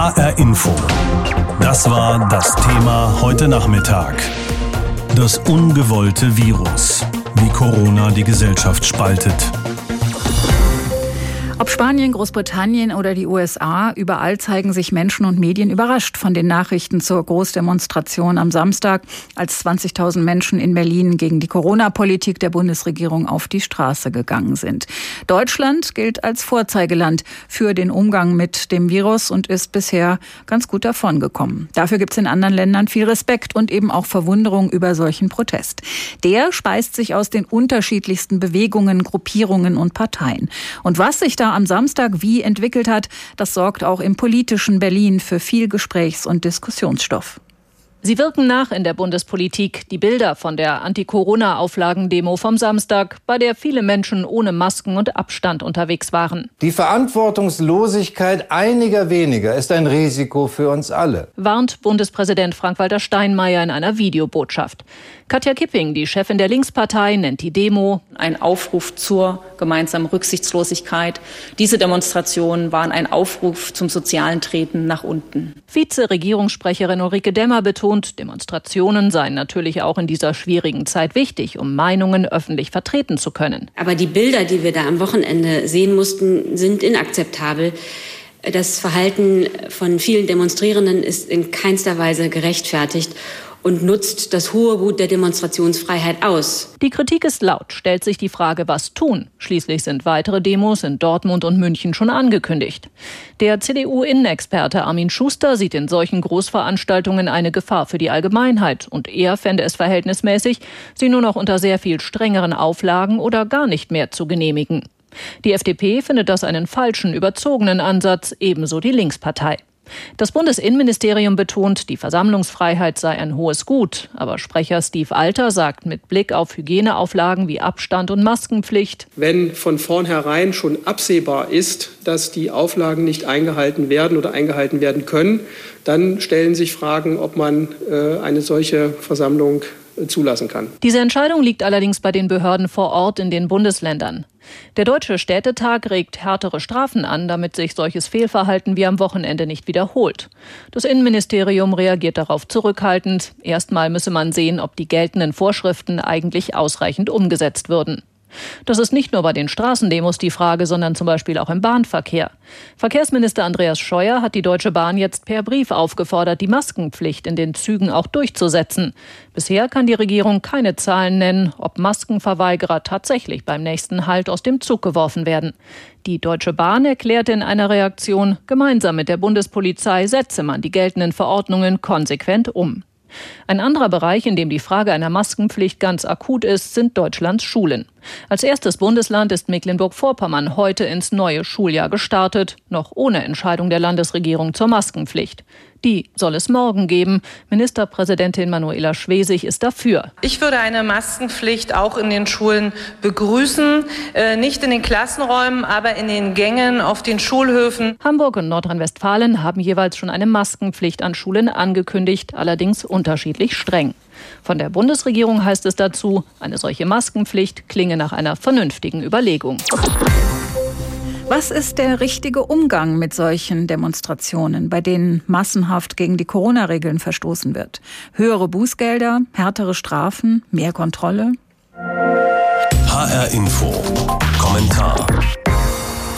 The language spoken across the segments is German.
HR Info. Das war das Thema heute Nachmittag. Das ungewollte Virus. Wie Corona die Gesellschaft spaltet. Ob Spanien, Großbritannien oder die USA, überall zeigen sich Menschen und Medien überrascht von den Nachrichten zur Großdemonstration am Samstag, als 20.000 Menschen in Berlin gegen die Corona-Politik der Bundesregierung auf die Straße gegangen sind. Deutschland gilt als Vorzeigeland für den Umgang mit dem Virus und ist bisher ganz gut davongekommen. Dafür gibt es in anderen Ländern viel Respekt und eben auch Verwunderung über solchen Protest. Der speist sich aus den unterschiedlichsten Bewegungen, Gruppierungen und Parteien. Und was sich da am Samstag wie entwickelt hat, das sorgt auch im politischen Berlin für viel Gesprächs- und Diskussionsstoff. Sie wirken nach in der Bundespolitik. Die Bilder von der Anti-Corona-Auflagen-Demo vom Samstag, bei der viele Menschen ohne Masken und Abstand unterwegs waren. Die Verantwortungslosigkeit einiger weniger ist ein Risiko für uns alle, warnt Bundespräsident Frank-Walter Steinmeier in einer Videobotschaft. Katja Kipping, die Chefin der Linkspartei, nennt die Demo ein Aufruf zur gemeinsamen Rücksichtslosigkeit. Diese Demonstrationen waren ein Aufruf zum sozialen Treten nach unten. Vize-Regierungssprecherin Ulrike Demmer betont, Demonstrationen seien natürlich auch in dieser schwierigen Zeit wichtig, um Meinungen öffentlich vertreten zu können. Aber die Bilder, die wir da am Wochenende sehen mussten, sind inakzeptabel. Das Verhalten von vielen Demonstrierenden ist in keinster Weise gerechtfertigt und nutzt das hohe Gut der Demonstrationsfreiheit aus. Die Kritik ist laut, stellt sich die Frage, was tun. Schließlich sind weitere Demos in Dortmund und München schon angekündigt. Der CDU-Innenexperte Armin Schuster sieht in solchen Großveranstaltungen eine Gefahr für die Allgemeinheit und er fände es verhältnismäßig, sie nur noch unter sehr viel strengeren Auflagen oder gar nicht mehr zu genehmigen. Die FDP findet das einen falschen, überzogenen Ansatz, ebenso die Linkspartei. Das Bundesinnenministerium betont, die Versammlungsfreiheit sei ein hohes Gut, aber Sprecher Steve Alter sagt mit Blick auf Hygieneauflagen wie Abstand und Maskenpflicht, wenn von vornherein schon absehbar ist, dass die Auflagen nicht eingehalten werden oder eingehalten werden können, dann stellen sich Fragen, ob man äh, eine solche Versammlung zulassen kann. Diese Entscheidung liegt allerdings bei den Behörden vor Ort in den Bundesländern. Der Deutsche Städtetag regt härtere Strafen an, damit sich solches Fehlverhalten wie am Wochenende nicht wiederholt. Das Innenministerium reagiert darauf zurückhaltend. Erstmal müsse man sehen, ob die geltenden Vorschriften eigentlich ausreichend umgesetzt würden. Das ist nicht nur bei den Straßendemos die Frage, sondern zum Beispiel auch im Bahnverkehr. Verkehrsminister Andreas Scheuer hat die Deutsche Bahn jetzt per Brief aufgefordert, die Maskenpflicht in den Zügen auch durchzusetzen. Bisher kann die Regierung keine Zahlen nennen, ob Maskenverweigerer tatsächlich beim nächsten Halt aus dem Zug geworfen werden. Die Deutsche Bahn erklärte in einer Reaktion, gemeinsam mit der Bundespolizei setze man die geltenden Verordnungen konsequent um. Ein anderer Bereich, in dem die Frage einer Maskenpflicht ganz akut ist, sind Deutschlands Schulen. Als erstes Bundesland ist Mecklenburg-Vorpommern heute ins neue Schuljahr gestartet, noch ohne Entscheidung der Landesregierung zur Maskenpflicht. Die soll es morgen geben. Ministerpräsidentin Manuela Schwesig ist dafür. Ich würde eine Maskenpflicht auch in den Schulen begrüßen. Äh, nicht in den Klassenräumen, aber in den Gängen, auf den Schulhöfen. Hamburg und Nordrhein-Westfalen haben jeweils schon eine Maskenpflicht an Schulen angekündigt, allerdings unterschiedlich streng. Von der Bundesregierung heißt es dazu, eine solche Maskenpflicht klinge nach einer vernünftigen Überlegung. Was ist der richtige Umgang mit solchen Demonstrationen, bei denen massenhaft gegen die Corona-Regeln verstoßen wird? Höhere Bußgelder, härtere Strafen, mehr Kontrolle? HR Info. Kommentar.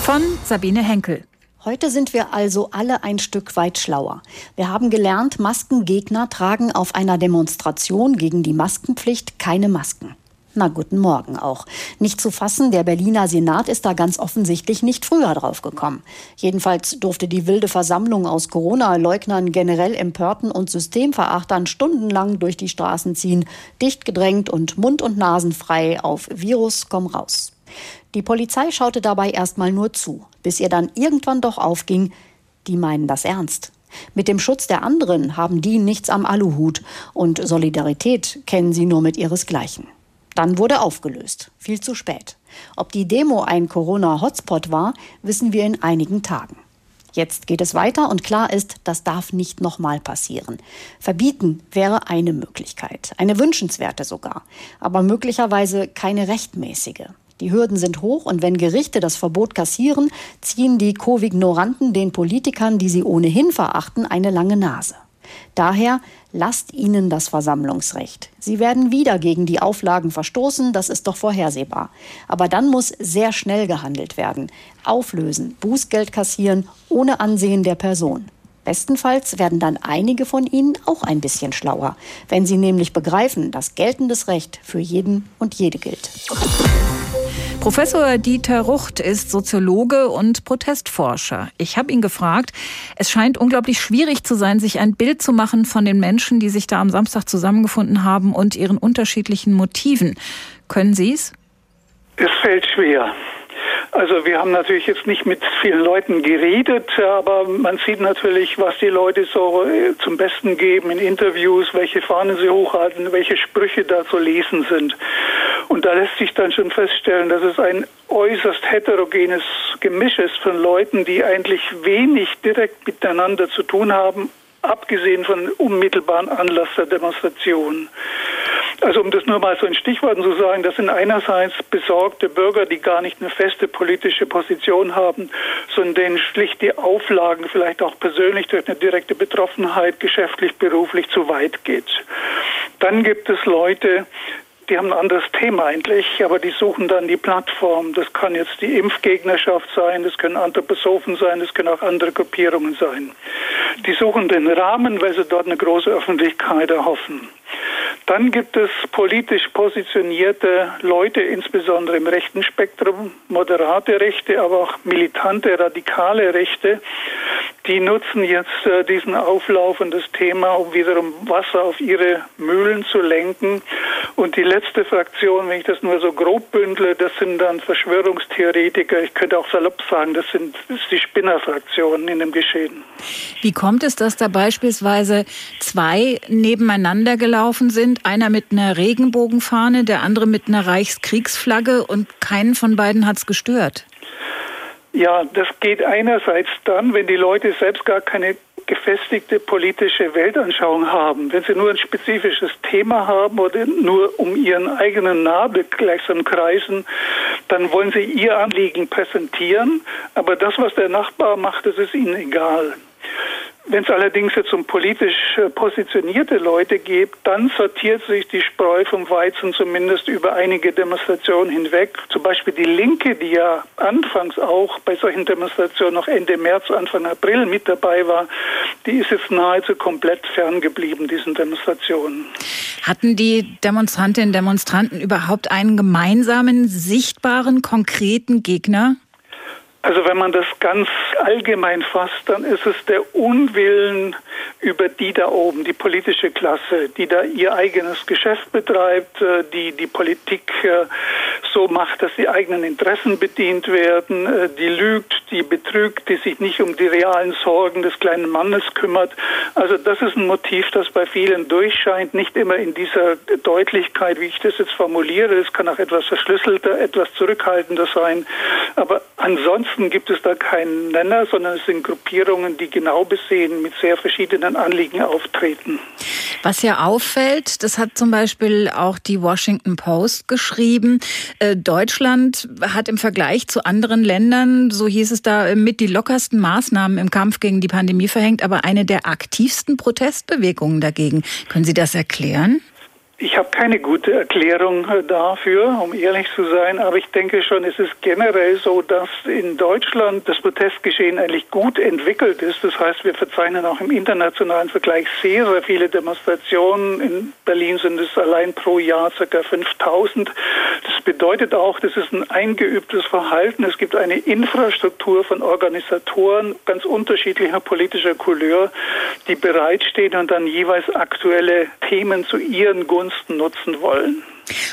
Von Sabine Henkel. Heute sind wir also alle ein Stück weit schlauer. Wir haben gelernt, Maskengegner tragen auf einer Demonstration gegen die Maskenpflicht keine Masken. Na, guten Morgen auch. Nicht zu fassen, der Berliner Senat ist da ganz offensichtlich nicht früher drauf gekommen. Jedenfalls durfte die wilde Versammlung aus Corona-Leugnern, generell Empörten und Systemverachtern stundenlang durch die Straßen ziehen, dicht gedrängt und mund- und nasenfrei auf Virus komm raus. Die Polizei schaute dabei erstmal nur zu, bis ihr dann irgendwann doch aufging, die meinen das ernst. Mit dem Schutz der anderen haben die nichts am Aluhut und Solidarität kennen sie nur mit ihresgleichen. Dann wurde aufgelöst. Viel zu spät. Ob die Demo ein Corona-Hotspot war, wissen wir in einigen Tagen. Jetzt geht es weiter und klar ist, das darf nicht nochmal passieren. Verbieten wäre eine Möglichkeit, eine wünschenswerte sogar, aber möglicherweise keine rechtmäßige. Die Hürden sind hoch und wenn Gerichte das Verbot kassieren, ziehen die Covid-Ignoranten den Politikern, die sie ohnehin verachten, eine lange Nase. Daher lasst ihnen das Versammlungsrecht. Sie werden wieder gegen die Auflagen verstoßen, das ist doch vorhersehbar. Aber dann muss sehr schnell gehandelt werden. Auflösen, Bußgeld kassieren, ohne Ansehen der Person. Bestenfalls werden dann einige von ihnen auch ein bisschen schlauer, wenn sie nämlich begreifen, dass geltendes Recht für jeden und jede gilt. Professor Dieter Rucht ist Soziologe und Protestforscher. Ich habe ihn gefragt, es scheint unglaublich schwierig zu sein, sich ein Bild zu machen von den Menschen, die sich da am Samstag zusammengefunden haben und ihren unterschiedlichen Motiven. Können Sie es? Es fällt schwer. Also wir haben natürlich jetzt nicht mit vielen Leuten geredet, aber man sieht natürlich, was die Leute so äh, zum Besten geben in Interviews, welche Fahnen sie hochhalten, welche Sprüche da zu lesen sind. Und da lässt sich dann schon feststellen, dass es ein äußerst heterogenes Gemisch ist von Leuten, die eigentlich wenig direkt miteinander zu tun haben, abgesehen von unmittelbaren Anlass der Demonstration. Also um das nur mal so in Stichworten zu sagen, das sind einerseits besorgte Bürger, die gar nicht eine feste politische Position haben, sondern denen schlicht die Auflagen vielleicht auch persönlich durch eine direkte Betroffenheit geschäftlich, beruflich zu weit geht. Dann gibt es Leute, die haben ein anderes Thema eigentlich, aber die suchen dann die Plattform. Das kann jetzt die Impfgegnerschaft sein, das können Anthroposophen sein, das können auch andere Gruppierungen sein. Die suchen den Rahmen, weil sie dort eine große Öffentlichkeit erhoffen. Dann gibt es politisch positionierte Leute, insbesondere im rechten Spektrum, moderate Rechte, aber auch militante, radikale Rechte, die nutzen jetzt äh, diesen Auflauf und das Thema, um wiederum Wasser auf ihre Mühlen zu lenken. Und die letzte Fraktion, wenn ich das nur so grob bündle, das sind dann Verschwörungstheoretiker. Ich könnte auch salopp sagen, das sind das die Spinnerfraktionen in dem Geschehen. Wie kommt es, dass da beispielsweise zwei nebeneinander gelaufen sind? Einer mit einer Regenbogenfahne, der andere mit einer Reichskriegsflagge und keinen von beiden hat es gestört? Ja, das geht einerseits dann, wenn die Leute selbst gar keine gefestigte politische Weltanschauung haben. Wenn sie nur ein spezifisches Thema haben oder nur um ihren eigenen Nabel gleichsam kreisen, dann wollen sie ihr Anliegen präsentieren. Aber das, was der Nachbar macht, das ist ihnen egal. Wenn es allerdings jetzt um politisch äh, positionierte Leute geht, dann sortiert sich die Spreu vom Weizen zumindest über einige Demonstrationen hinweg. Zum Beispiel die Linke, die ja anfangs auch bei solchen Demonstrationen noch Ende März, Anfang April mit dabei war, die ist jetzt nahezu komplett ferngeblieben, diesen Demonstrationen. Hatten die Demonstrantinnen und Demonstranten überhaupt einen gemeinsamen, sichtbaren, konkreten Gegner? Also wenn man das ganz allgemein fasst, dann ist es der Unwillen über die da oben, die politische Klasse, die da ihr eigenes Geschäft betreibt, äh, die die Politik äh, so macht, dass die eigenen Interessen bedient werden, äh, die lügt, die betrügt, die sich nicht um die realen Sorgen des kleinen Mannes kümmert. Also das ist ein Motiv, das bei vielen durchscheint, nicht immer in dieser Deutlichkeit, wie ich das jetzt formuliere. Es kann auch etwas verschlüsselter, etwas zurückhaltender sein. Aber ansonsten gibt es da keinen Nenner, sondern es sind Gruppierungen, die genau besehen mit sehr verschiedenen Anliegen auftreten. Was ja auffällt, das hat zum Beispiel auch die Washington Post geschrieben, äh, Deutschland hat im Vergleich zu anderen Ländern, so hieß es da, mit die lockersten Maßnahmen im Kampf gegen die Pandemie verhängt, aber eine der aktivsten Protestbewegungen dagegen. Können Sie das erklären? Ich habe keine gute Erklärung äh, dafür, um ehrlich zu sein, aber ich denke schon, es ist generell so, dass in Deutschland das Protestgeschehen eigentlich gut entwickelt ist. Das heißt, wir verzeichnen auch im internationalen Vergleich sehr, sehr viele Demonstrationen. In Berlin sind es allein pro Jahr ca. 5000. Das bedeutet auch, das ist ein eingeübtes Verhalten. Es gibt eine Infrastruktur von Organisatoren ganz unterschiedlicher politischer Couleur, die bereitstehen und dann jeweils aktuelle Themen zu ihren Gunsten Gunsten nutzen wollen.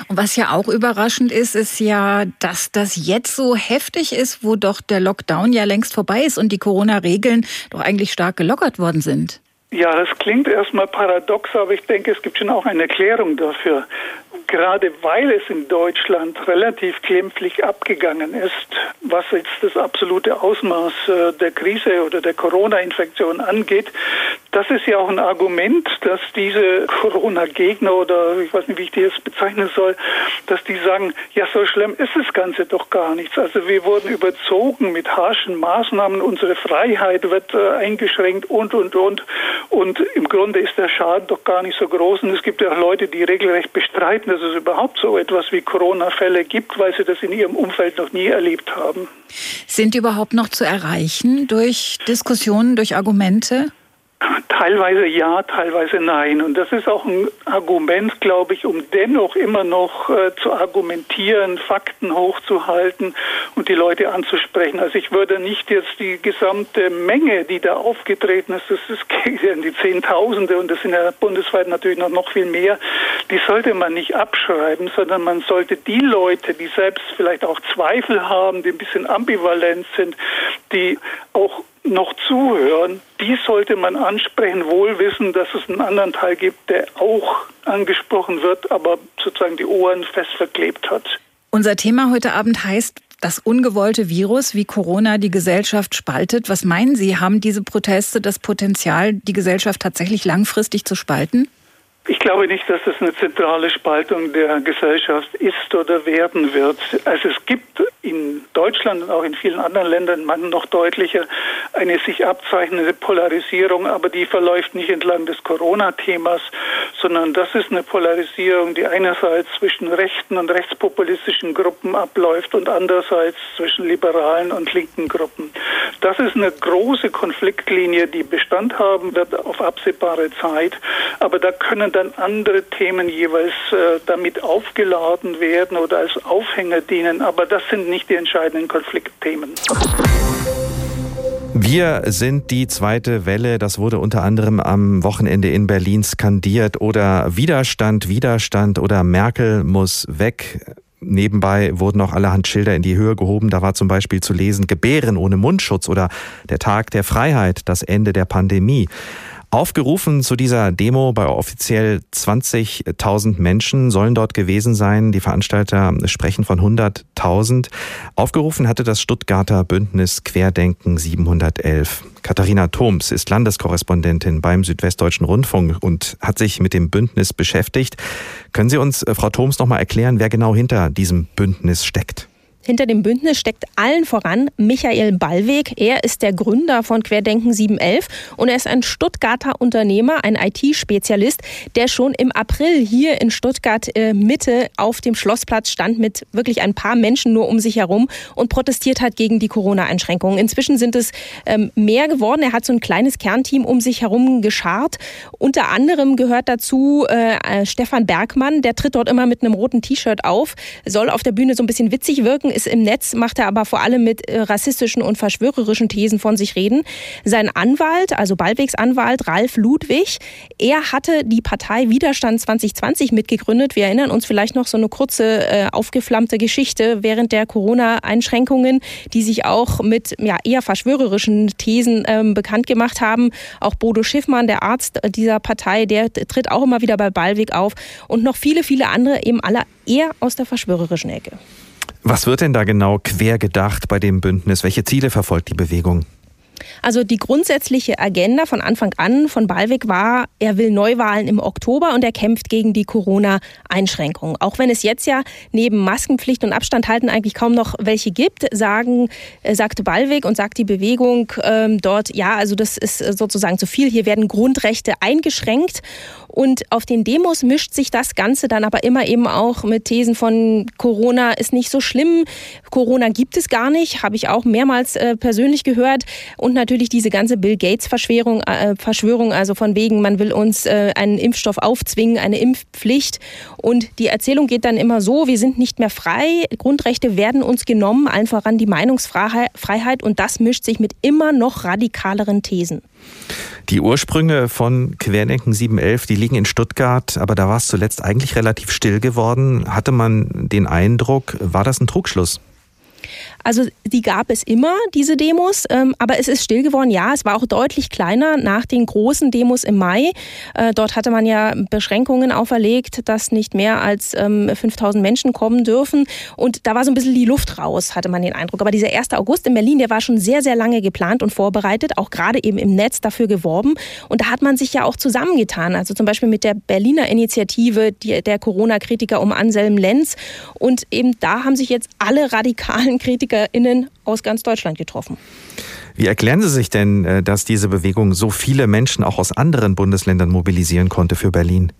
Und was ja auch überraschend ist, ist ja, dass das jetzt so heftig ist, wo doch der Lockdown ja längst vorbei ist und die Corona-Regeln doch eigentlich stark gelockert worden sind. Ja, das klingt erstmal paradox, aber ich denke, es gibt schon auch eine Erklärung dafür gerade weil es in Deutschland relativ glimpflich abgegangen ist, was jetzt das absolute Ausmaß äh, der Krise oder der Corona-Infektion angeht, Das ist ja auch ein Argument, dass diese Corona-Gegner oder ich weiß nicht, wie ich die jetzt bezeichnen soll, dass die sagen, ja, so schlimm ist das Ganze doch gar nichts. Also wir wurden überzogen mit harschen Maßnahmen, unsere Freiheit wird äh, eingeschränkt und, und, und. Und im Grunde ist der Schaden doch gar nicht so groß. Und es gibt ja auch Leute, die regelrecht bestreiten, dass es überhaupt so etwas wie Corona-Fälle gibt, weil sie das in ihrem Umfeld noch nie erlebt haben. Sind die überhaupt noch zu erreichen durch Diskussionen, durch Argumente? Teilweise ja, teilweise nein. Und das ist auch ein Argument, glaube ich, um dennoch immer noch äh, zu argumentieren, Fakten hochzuhalten und die Leute anzusprechen. Also ich würde nicht jetzt die gesamte Menge, die da aufgetreten ist, das ist die Zehntausende und das sind ja bundesweit natürlich noch, noch viel mehr, die sollte man nicht abschreiben, sondern man sollte die Leute, die selbst vielleicht auch Zweifel haben, die ein bisschen ambivalent sind, die auch noch zuhören, die sollte man ansprechen, wohl wissen, dass es einen anderen Teil gibt, der auch angesprochen wird, aber sozusagen die Ohren fest verklebt hat. Unser Thema heute Abend heißt das ungewollte Virus, wie Corona die Gesellschaft spaltet. Was meinen Sie, haben diese Proteste das Potenzial, die Gesellschaft tatsächlich langfristig zu spalten? Ich glaube nicht, dass das eine zentrale Spaltung der Gesellschaft ist oder werden wird. Also es gibt in Deutschland und auch in vielen anderen Ländern man noch deutlicher eine sich abzeichnende Polarisierung, aber die verläuft nicht entlang des Corona-Themas, sondern das ist eine Polarisierung, die einerseits zwischen rechten und rechtspopulistischen Gruppen abläuft und andererseits zwischen liberalen und linken Gruppen. Das ist eine große Konfliktlinie, die Bestand haben wird auf absehbare Zeit, aber da können dann andere Themen jeweils äh, damit aufgeladen werden oder als Aufhänger dienen. Aber das sind nicht die entscheidenden Konfliktthemen. Wir sind die zweite Welle. Das wurde unter anderem am Wochenende in Berlin skandiert. Oder Widerstand, Widerstand oder Merkel muss weg. Nebenbei wurden auch allerhand Schilder in die Höhe gehoben. Da war zum Beispiel zu lesen, Gebären ohne Mundschutz oder der Tag der Freiheit, das Ende der Pandemie. Aufgerufen zu dieser Demo bei offiziell 20.000 Menschen sollen dort gewesen sein. Die Veranstalter sprechen von 100.000. Aufgerufen hatte das Stuttgarter Bündnis Querdenken 711. Katharina Thoms ist Landeskorrespondentin beim Südwestdeutschen Rundfunk und hat sich mit dem Bündnis beschäftigt. Können Sie uns, äh, Frau Thoms, noch mal erklären, wer genau hinter diesem Bündnis steckt? Hinter dem Bündnis steckt allen voran Michael Ballweg. Er ist der Gründer von Querdenken 711 und er ist ein Stuttgarter Unternehmer, ein IT-Spezialist, der schon im April hier in Stuttgart äh, Mitte auf dem Schlossplatz stand mit wirklich ein paar Menschen nur um sich herum und protestiert hat gegen die Corona-Einschränkungen. Inzwischen sind es ähm, mehr geworden. Er hat so ein kleines Kernteam um sich herum geschart. Unter anderem gehört dazu äh, äh Stefan Bergmann, der tritt dort immer mit einem roten T-Shirt auf, soll auf der Bühne so ein bisschen witzig wirken, ist im Netz, macht er aber vor allem mit äh, rassistischen und verschwörerischen Thesen von sich reden. Sein Anwalt, also Ballwegs Anwalt Ralf Ludwig, er hatte die Partei Widerstand 2020 mitgegründet. Wir erinnern uns vielleicht noch so eine kurze äh, aufgeflammte Geschichte während der Corona-Einschränkungen, die sich auch mit ja, eher verschwörerischen Thesen ähm, bekannt gemacht haben. Auch Bodo Schiffmann, der Arzt dieser Partei, der tritt auch immer wieder bei Ballweg auf und noch viele, viele andere eben alle eher aus der verschwörerischen Ecke. Was wird denn da genau quer gedacht bei dem Bündnis? Welche Ziele verfolgt die Bewegung? Also die grundsätzliche Agenda von Anfang an von Ballweg war, er will Neuwahlen im Oktober und er kämpft gegen die Corona-Einschränkungen. Auch wenn es jetzt ja neben Maskenpflicht und Abstand halten eigentlich kaum noch welche gibt, sagen, äh, sagte Ballweg und sagt die Bewegung ähm, dort, ja, also das ist sozusagen zu viel. Hier werden Grundrechte eingeschränkt und auf den Demos mischt sich das Ganze dann aber immer eben auch mit Thesen von Corona ist nicht so schlimm, Corona gibt es gar nicht, habe ich auch mehrmals äh, persönlich gehört. Und natürlich diese ganze Bill Gates-Verschwörung, äh, Verschwörung, also von wegen, man will uns äh, einen Impfstoff aufzwingen, eine Impfpflicht. Und die Erzählung geht dann immer so, wir sind nicht mehr frei, Grundrechte werden uns genommen, allen voran die Meinungsfreiheit. Und das mischt sich mit immer noch radikaleren Thesen. Die Ursprünge von Querdenken 711, die liegen in Stuttgart, aber da war es zuletzt eigentlich relativ still geworden. Hatte man den Eindruck, war das ein Trugschluss? Also die gab es immer, diese Demos, ähm, aber es ist still geworden. Ja, es war auch deutlich kleiner nach den großen Demos im Mai. Äh, dort hatte man ja Beschränkungen auferlegt, dass nicht mehr als ähm, 5000 Menschen kommen dürfen. Und da war so ein bisschen die Luft raus, hatte man den Eindruck. Aber dieser 1. August in Berlin, der war schon sehr, sehr lange geplant und vorbereitet, auch gerade eben im Netz dafür geworben. Und da hat man sich ja auch zusammengetan. Also zum Beispiel mit der Berliner Initiative die, der Corona-Kritiker um Anselm Lenz. Und eben da haben sich jetzt alle radikalen KritikerInnen aus ganz Deutschland getroffen. Wie erklären Sie sich denn, äh, dass diese Bewegung so viele Menschen auch aus anderen Bundesländern mobilisieren konnte für Berlin?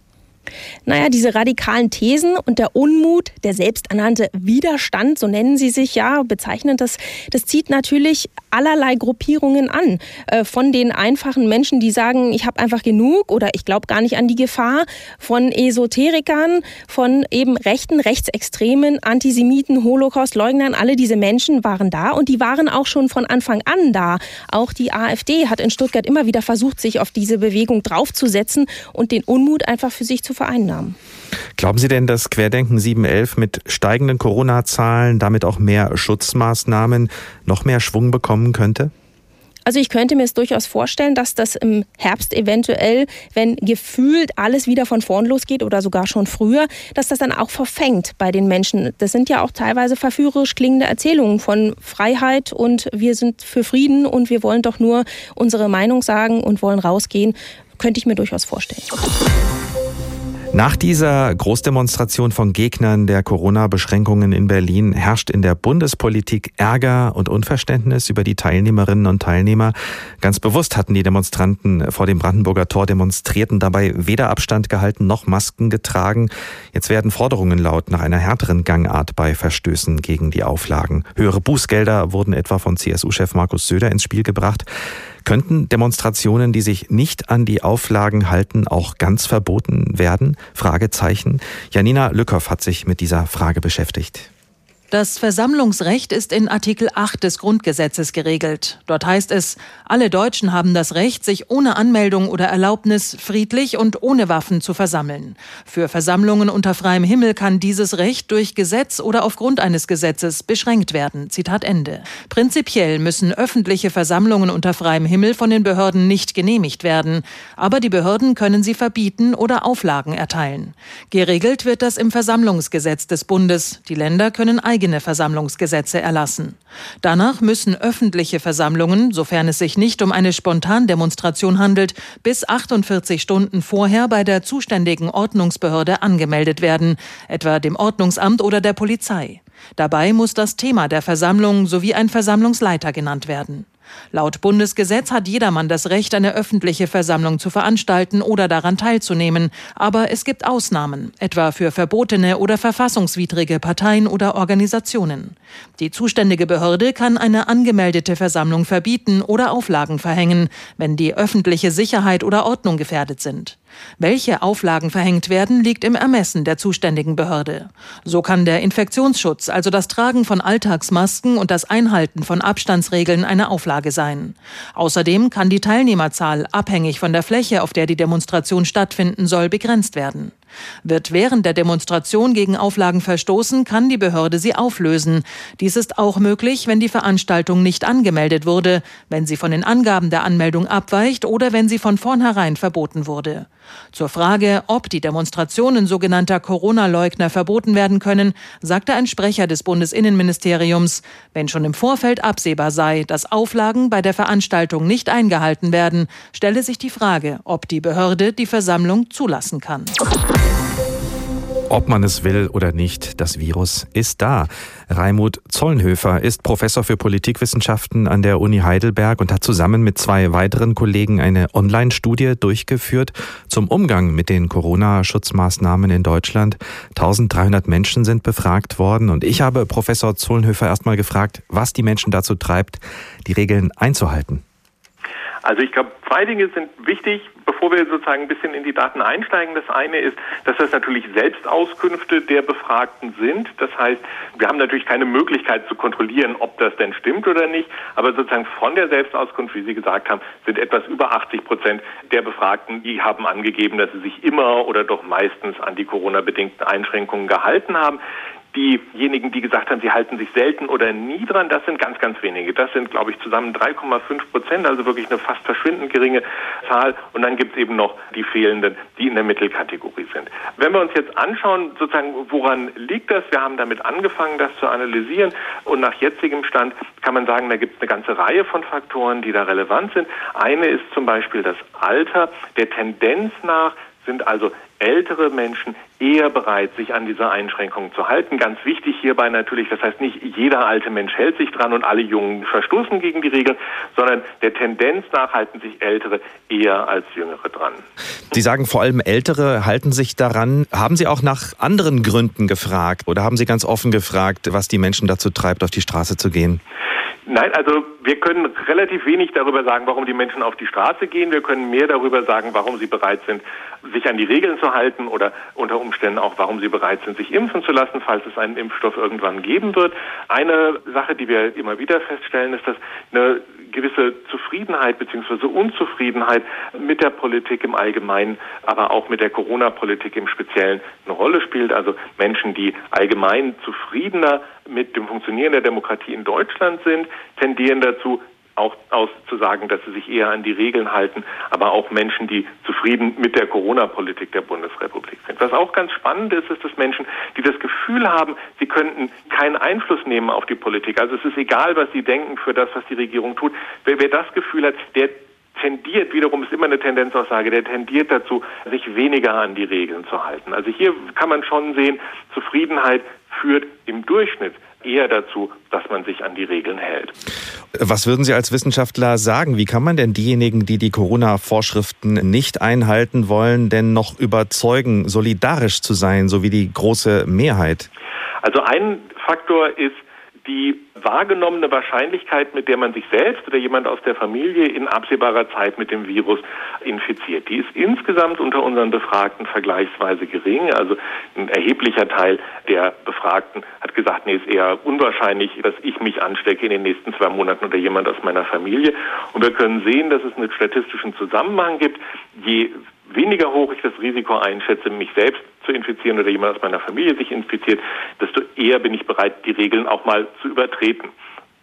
Naja, diese radikalen Thesen und der Unmut, der selbsternannte Widerstand, so nennen sie sich ja, bezeichnen das, das zieht natürlich allerlei Gruppierungen an. Äh, von den einfachen Menschen, die sagen, ich habe einfach genug oder ich glaube gar nicht an die Gefahr, von Esoterikern, von eben rechten, rechtsextremen, Antisemiten, Holocaust-Leugnern, alle diese Menschen waren da und die waren auch schon von Anfang an da. Auch die AfD hat in Stuttgart immer wieder versucht, sich auf diese Bewegung draufzusetzen und den Unmut einfach für sich zu vereinnahmen. Glauben Sie denn, dass Querdenken 711 mit steigenden Corona-Zahlen, damit auch mehr Schutzmaßnahmen, noch mehr Schwung bekommen könnte? Also ich könnte mir es durchaus vorstellen, dass das im Herbst eventuell, wenn gefühlt alles wieder von vorn losgeht oder sogar schon früher, dass das dann auch verfängt bei den Menschen. Das sind ja auch teilweise verführerisch klingende Erzählungen von Freiheit und wir sind für Frieden und wir wollen doch nur unsere Meinung sagen und wollen rausgehen. Könnte ich mir durchaus vorstellen. Nach dieser Großdemonstration von Gegnern der Corona-Beschränkungen in Berlin herrscht in der Bundespolitik Ärger und Unverständnis über die Teilnehmerinnen und Teilnehmer. Ganz bewusst hatten die Demonstranten vor dem Brandenburger Tor demonstrierten, dabei weder Abstand gehalten noch Masken getragen. Jetzt werden Forderungen laut nach einer härteren Gangart bei Verstößen gegen die Auflagen. Höhere Bußgelder wurden etwa von CSU-Chef Markus Söder ins Spiel gebracht. Könnten Demonstrationen, die sich nicht an die Auflagen halten, auch ganz verboten werden? Fragezeichen. Janina Lückhoff hat sich mit dieser Frage beschäftigt. Das Versammlungsrecht ist in Artikel 8 des Grundgesetzes geregelt. Dort heißt es, alle Deutschen haben das Recht, sich ohne Anmeldung oder Erlaubnis friedlich und ohne Waffen zu versammeln. Für Versammlungen unter freiem Himmel kann dieses Recht durch Gesetz oder aufgrund eines Gesetzes beschränkt werden. Zitat Ende. Prinzipiell müssen öffentliche Versammlungen unter freiem Himmel von den Behörden nicht genehmigt werden. Aber die Behörden können sie verbieten oder Auflagen erteilen. Geregelt wird das im Versammlungsgesetz des Bundes. Die Länder können eigene Versammlungsgesetze erlassen. Danach müssen öffentliche Versammlungen, sofern es sich nicht um eine Spontandemonstration handelt, bis 48 Stunden vorher bei der zuständigen Ordnungsbehörde angemeldet werden, etwa dem Ordnungsamt oder der Polizei. Dabei muss das Thema der Versammlung sowie ein Versammlungsleiter genannt werden. Laut Bundesgesetz hat jedermann das Recht, eine öffentliche Versammlung zu veranstalten oder daran teilzunehmen. Aber es gibt Ausnahmen, etwa für verbotene oder verfassungswidrige Parteien oder Organisationen. Die zuständige Behörde kann eine angemeldete Versammlung verbieten oder Auflagen verhängen, wenn die öffentliche Sicherheit oder Ordnung gefährdet sind. Welche Auflagen verhängt werden, liegt im Ermessen der zuständigen Behörde. So kann der Infektionsschutz, also das Tragen von Alltagsmasken und das Einhalten von Abstandsregeln eine Auflage sein. Außerdem kann die Teilnehmerzahl, abhängig von der Fläche, auf der die Demonstration stattfinden soll, begrenzt werden. Wird während der Demonstration gegen Auflagen verstoßen, kann die Behörde sie auflösen. Dies ist auch möglich, wenn die Veranstaltung nicht angemeldet wurde, wenn sie von den Angaben der Anmeldung abweicht oder wenn sie von vornherein verboten wurde. Zur Frage, ob die Demonstrationen sogenannter Corona-Leugner verboten werden können, sagte ein Sprecher des Bundesinnenministeriums, wenn schon im Vorfeld absehbar sei, dass Auflagen bei der Veranstaltung nicht eingehalten werden, stelle sich die Frage, ob die Behörde die Versammlung zulassen kann. Ob man es will oder nicht, das Virus ist da. Raimut Zollenhöfer ist Professor für Politikwissenschaften an der Uni Heidelberg und hat zusammen mit zwei weiteren Kollegen eine Online-Studie durchgeführt zum Umgang mit den Corona-Schutzmaßnahmen in Deutschland. 1300 Menschen sind befragt worden und ich habe Professor Zollenhöfer erstmal gefragt, was die Menschen dazu treibt, die Regeln einzuhalten. Also ich glaube, zwei Dinge sind wichtig, bevor wir sozusagen ein bisschen in die Daten einsteigen. Das eine ist, dass das natürlich Selbstauskünfte der Befragten sind. Das heißt, wir haben natürlich keine Möglichkeit zu kontrollieren, ob das denn stimmt oder nicht. Aber sozusagen von der Selbstauskunft, wie Sie gesagt haben, sind etwas über 80 Prozent der Befragten, die haben angegeben, dass sie sich immer oder doch meistens an die Corona-bedingten Einschränkungen gehalten haben. Diejenigen, die gesagt haben, sie halten sich selten oder nie dran, das sind ganz, ganz wenige. Das sind, glaube ich, zusammen 3,5 Prozent, also wirklich eine fast verschwindend geringe Zahl. Und dann gibt es eben noch die fehlenden, die in der Mittelkategorie sind. Wenn wir uns jetzt anschauen, sozusagen, woran liegt das? Wir haben damit angefangen, das zu analysieren. Und nach jetzigem Stand kann man sagen, da gibt es eine ganze Reihe von Faktoren, die da relevant sind. Eine ist zum Beispiel das Alter. Der Tendenz nach sind also ältere Menschen eher bereit, sich an diese Einschränkungen zu halten. Ganz wichtig hierbei natürlich, das heißt nicht jeder alte Mensch hält sich dran und alle Jungen verstoßen gegen die Regeln, sondern der Tendenz nach halten sich Ältere eher als Jüngere dran. Sie sagen vor allem Ältere halten sich daran. Haben Sie auch nach anderen Gründen gefragt oder haben Sie ganz offen gefragt, was die Menschen dazu treibt, auf die Straße zu gehen? Nein, also wir können relativ wenig darüber sagen, warum die Menschen auf die Straße gehen. Wir können mehr darüber sagen, warum sie bereit sind, sich an die Regeln zu halten oder unter Umständen auch, warum sie bereit sind, sich impfen zu lassen, falls es einen Impfstoff irgendwann geben wird. Eine Sache, die wir immer wieder feststellen, ist, dass eine gewisse Zufriedenheit bzw. Unzufriedenheit mit der Politik im Allgemeinen, aber auch mit der Corona-Politik im Speziellen eine Rolle spielt. Also Menschen, die allgemein zufriedener mit dem Funktionieren der Demokratie in Deutschland sind, tendieren dazu, auch auszusagen, dass sie sich eher an die Regeln halten, aber auch Menschen, die zufrieden mit der Corona-Politik der Bundesrepublik sind. Was auch ganz spannend ist, ist, dass Menschen, die das Gefühl haben, sie könnten keinen Einfluss nehmen auf die Politik. Also es ist egal, was sie denken für das, was die Regierung tut. Wer, wer das Gefühl hat, der tendiert, wiederum ist immer eine Tendenzaussage, der tendiert dazu, sich weniger an die Regeln zu halten. Also hier kann man schon sehen, Zufriedenheit führt im Durchschnitt eher dazu, dass man sich an die Regeln hält. Was würden Sie als Wissenschaftler sagen? Wie kann man denn diejenigen, die die Corona-Vorschriften nicht einhalten wollen, denn noch überzeugen, solidarisch zu sein, so wie die große Mehrheit? Also ein Faktor ist, die wahrgenommene Wahrscheinlichkeit, mit der man sich selbst oder jemand aus der Familie in absehbarer Zeit mit dem Virus infiziert. Die ist insgesamt unter unseren Befragten vergleichsweise gering. Also ein erheblicher Teil der Befragten hat gesagt, nee, ist eher unwahrscheinlich, dass ich mich anstecke in den nächsten zwei Monaten oder jemand aus meiner Familie. Und wir können sehen, dass es einen statistischen Zusammenhang gibt. Je weniger hoch ich das Risiko einschätze, mich selbst zu infizieren oder jemand aus meiner Familie sich infiziert, desto eher bin ich bereit, die Regeln auch mal zu übertreten.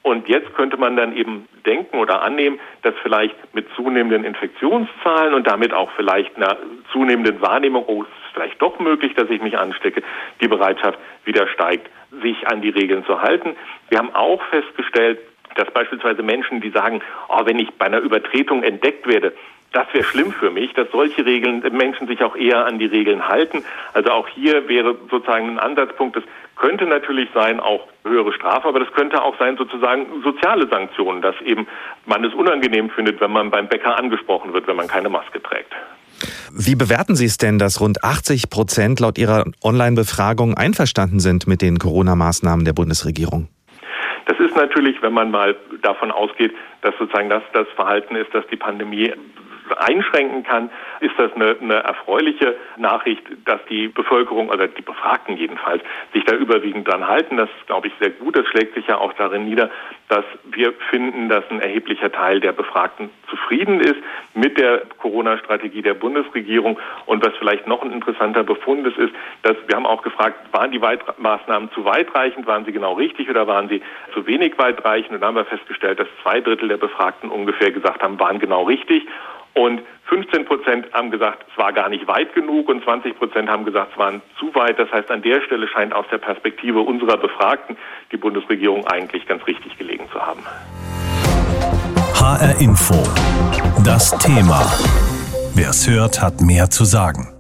Und jetzt könnte man dann eben denken oder annehmen, dass vielleicht mit zunehmenden Infektionszahlen und damit auch vielleicht einer zunehmenden Wahrnehmung, oh, es ist vielleicht doch möglich, dass ich mich anstecke, die Bereitschaft wieder steigt, sich an die Regeln zu halten. Wir haben auch festgestellt, dass beispielsweise Menschen, die sagen, oh, wenn ich bei einer Übertretung entdeckt werde, das wäre schlimm für mich, dass solche Regeln Menschen sich auch eher an die Regeln halten. Also auch hier wäre sozusagen ein Ansatzpunkt, das könnte natürlich sein, auch höhere Strafe, aber das könnte auch sein, sozusagen soziale Sanktionen, dass eben man es unangenehm findet, wenn man beim Bäcker angesprochen wird, wenn man keine Maske trägt. Wie bewerten Sie es denn, dass rund 80 Prozent laut Ihrer Online-Befragung einverstanden sind mit den Corona-Maßnahmen der Bundesregierung? Das ist natürlich, wenn man mal davon ausgeht, dass sozusagen das das Verhalten ist, dass die Pandemie einschränken kann, ist das eine, eine erfreuliche Nachricht, dass die Bevölkerung oder die Befragten jedenfalls sich da überwiegend dran halten. Das glaube ich, sehr gut. Das schlägt sich ja auch darin nieder, dass wir finden, dass ein erheblicher Teil der Befragten zufrieden ist mit der Corona-Strategie der Bundesregierung. Und was vielleicht noch ein interessanter Befund ist, ist, dass wir haben auch gefragt, waren die Maßnahmen zu weitreichend, waren sie genau richtig oder waren sie zu wenig weitreichend? Und da haben wir festgestellt, dass zwei Drittel der Befragten ungefähr gesagt haben, waren genau richtig. Und 15 Prozent haben gesagt, es war gar nicht weit genug und 20 Prozent haben gesagt, es waren zu weit. Das heißt, an der Stelle scheint aus der Perspektive unserer Befragten die Bundesregierung eigentlich ganz richtig gelegen zu haben. HR Info. Das Thema. Wer es hört, hat mehr zu sagen.